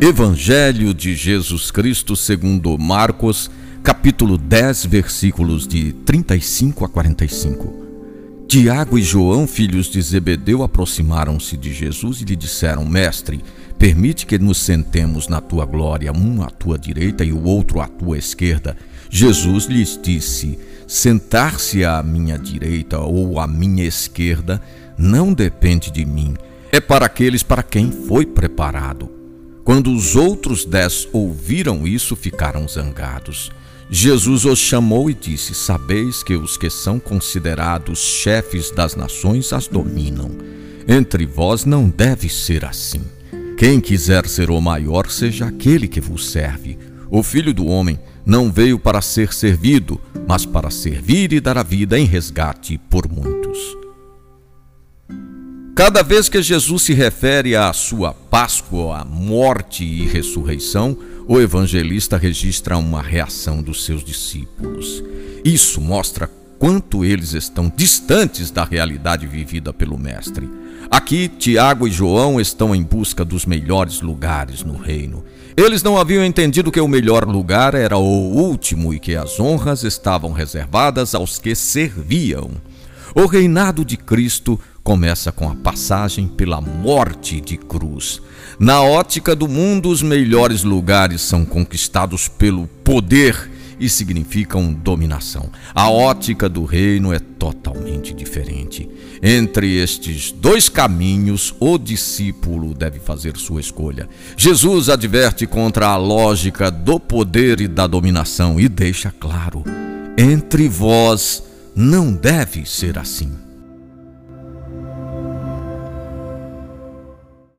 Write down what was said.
Evangelho de Jesus Cristo segundo Marcos, capítulo 10, versículos de 35 a 45. Tiago e João, filhos de Zebedeu, aproximaram-se de Jesus e lhe disseram: Mestre, permite que nos sentemos na tua glória, um à tua direita e o outro à tua esquerda. Jesus lhes disse: Sentar-se à minha direita ou à minha esquerda não depende de mim, é para aqueles para quem foi preparado. Quando os outros dez ouviram isso, ficaram zangados. Jesus os chamou e disse: Sabeis que os que são considerados chefes das nações as dominam. Entre vós não deve ser assim. Quem quiser ser o maior, seja aquele que vos serve. O filho do homem não veio para ser servido, mas para servir e dar a vida em resgate por muitos. Cada vez que Jesus se refere à sua Páscoa, morte e ressurreição, o evangelista registra uma reação dos seus discípulos. Isso mostra quanto eles estão distantes da realidade vivida pelo Mestre. Aqui, Tiago e João estão em busca dos melhores lugares no reino. Eles não haviam entendido que o melhor lugar era o último e que as honras estavam reservadas aos que serviam. O reinado de Cristo começa com a passagem pela morte de cruz. Na ótica do mundo, os melhores lugares são conquistados pelo poder e significam dominação. A ótica do reino é totalmente diferente. Entre estes dois caminhos, o discípulo deve fazer sua escolha. Jesus adverte contra a lógica do poder e da dominação e deixa claro: entre vós não deve ser assim.